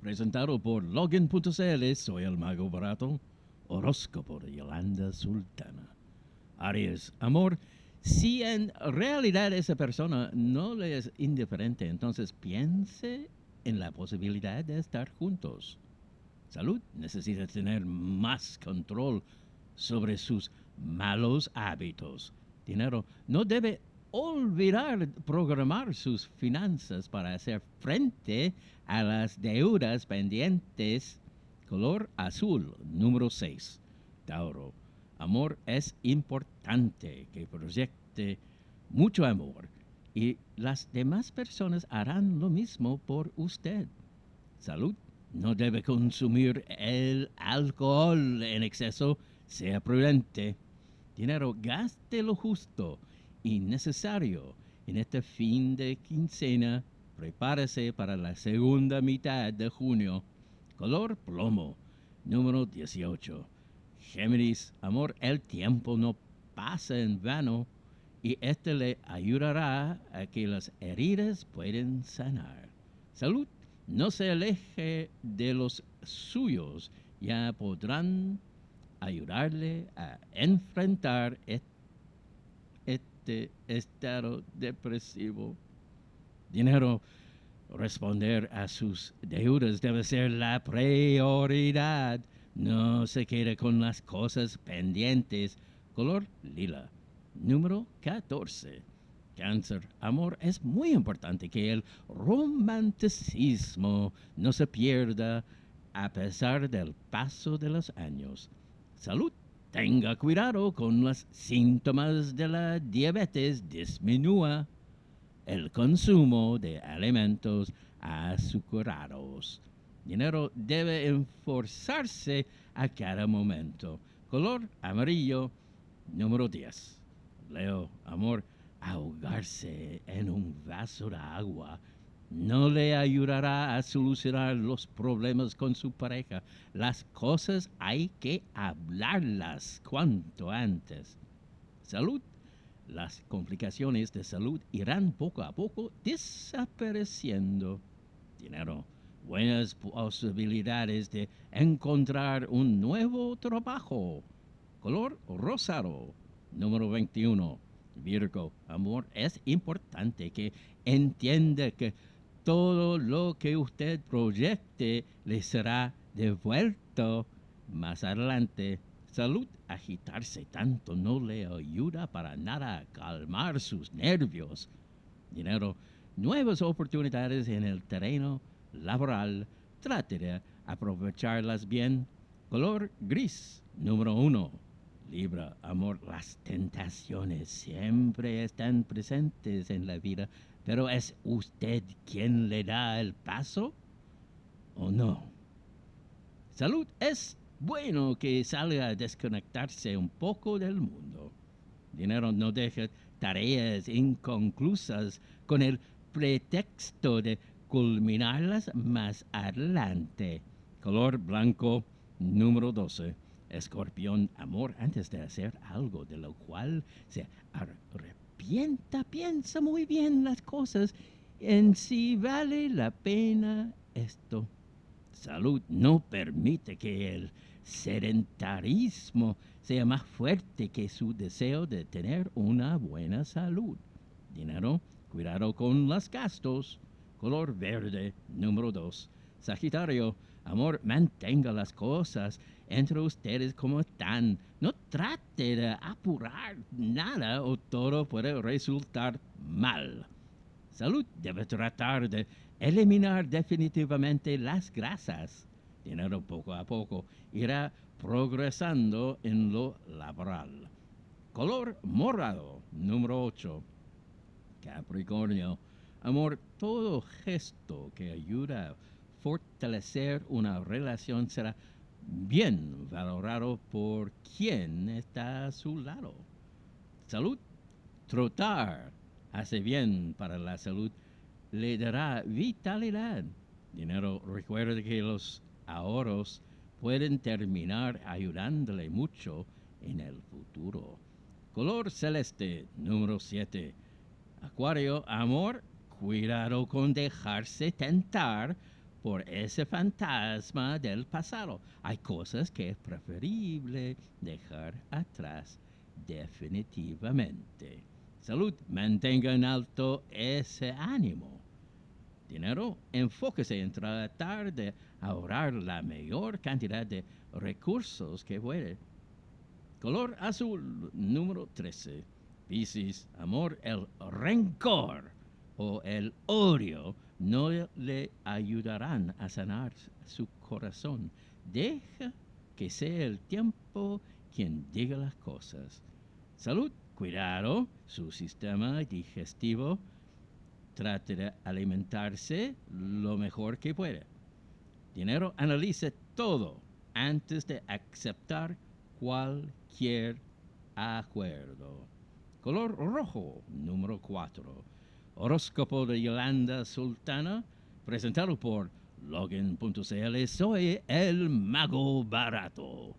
Presentado por Login.cl, soy el mago barato. Horóscopo de Yolanda Sultana. Aries, amor. Si en realidad esa persona no le es indiferente, entonces piense en la posibilidad de estar juntos. Salud, necesita tener más control sobre sus malos hábitos. Dinero, no debe olvidar programar sus finanzas para hacer frente a las deudas pendientes. Color azul, número 6. Tauro. Amor es importante que proyecte mucho amor y las demás personas harán lo mismo por usted. Salud. No debe consumir el alcohol en exceso. Sea prudente. Dinero, gaste lo justo y necesario en este fin de quincena. Prepárese para la segunda mitad de junio. Color plomo, número 18. Géminis, amor, el tiempo no pasa en vano y este le ayudará a que las heridas puedan sanar. Salud, no se aleje de los suyos, ya podrán ayudarle a enfrentar este estado depresivo. Dinero, responder a sus deudas debe ser la prioridad. No se quede con las cosas pendientes. Color lila. Número 14. Cáncer. Amor, es muy importante que el romanticismo no se pierda a pesar del paso de los años. Salud. Tenga cuidado con los síntomas de la diabetes. Disminúa el consumo de alimentos azucarados. Dinero debe enforzarse a cada momento. Color amarillo, número 10. Leo, amor, ahogarse en un vaso de agua no le ayudará a solucionar los problemas con su pareja. Las cosas hay que hablarlas cuanto antes. Salud. Las complicaciones de salud irán poco a poco desapareciendo. Dinero. Buenas posibilidades de encontrar un nuevo trabajo. Color rosado. Número 21. Virgo, amor, es importante que entienda que todo lo que usted proyecte le será devuelto más adelante. Salud, agitarse tanto no le ayuda para nada a calmar sus nervios. Dinero, nuevas oportunidades en el terreno laboral. Trate de aprovecharlas bien. Color gris, número uno. Libra, amor, las tentaciones siempre están presentes en la vida, pero ¿es usted quien le da el paso o no? Salud, es bueno que salga a desconectarse un poco del mundo. Dinero no deja tareas inconclusas con el pretexto de culminarlas más adelante. Color blanco número 12. Escorpión, amor, antes de hacer algo de lo cual se arrepienta, piensa muy bien las cosas en si vale la pena esto. Salud no permite que el sedentarismo sea más fuerte que su deseo de tener una buena salud. Dinero, cuidado con los gastos. Color verde, número 2. Sagitario, amor, mantenga las cosas entre ustedes como están. No trate de apurar nada o todo puede resultar mal. Salud debe tratar de eliminar definitivamente las grasas. Dinero poco a poco irá progresando en lo laboral. Color morado, número 8. Capricornio, amor, todo gesto que ayuda a fortalecer una relación será bien valorado por quien está a su lado. Salud, trotar hace bien para la salud, le dará vitalidad. Dinero, recuerde que los ahorros pueden terminar ayudándole mucho en el futuro. Color celeste, número 7. Acuario, amor, cuidado con dejarse tentar por ese fantasma del pasado. Hay cosas que es preferible dejar atrás definitivamente. Salud, mantenga en alto ese ánimo. Dinero, enfóquese en tratar de ahorrar la mayor cantidad de recursos que puede. Color azul número 13. Piscis, amor, el rencor o el odio no le ayudarán a sanar su corazón. Deja que sea el tiempo quien diga las cosas. Salud, cuidado, su sistema digestivo trate de alimentarse lo mejor que puede. Dinero, analice todo antes de aceptar cualquier acuerdo. Color rojo, número 4. Horóscopo de Yolanda Sultana, presentado por Login.cl. Soy el mago barato.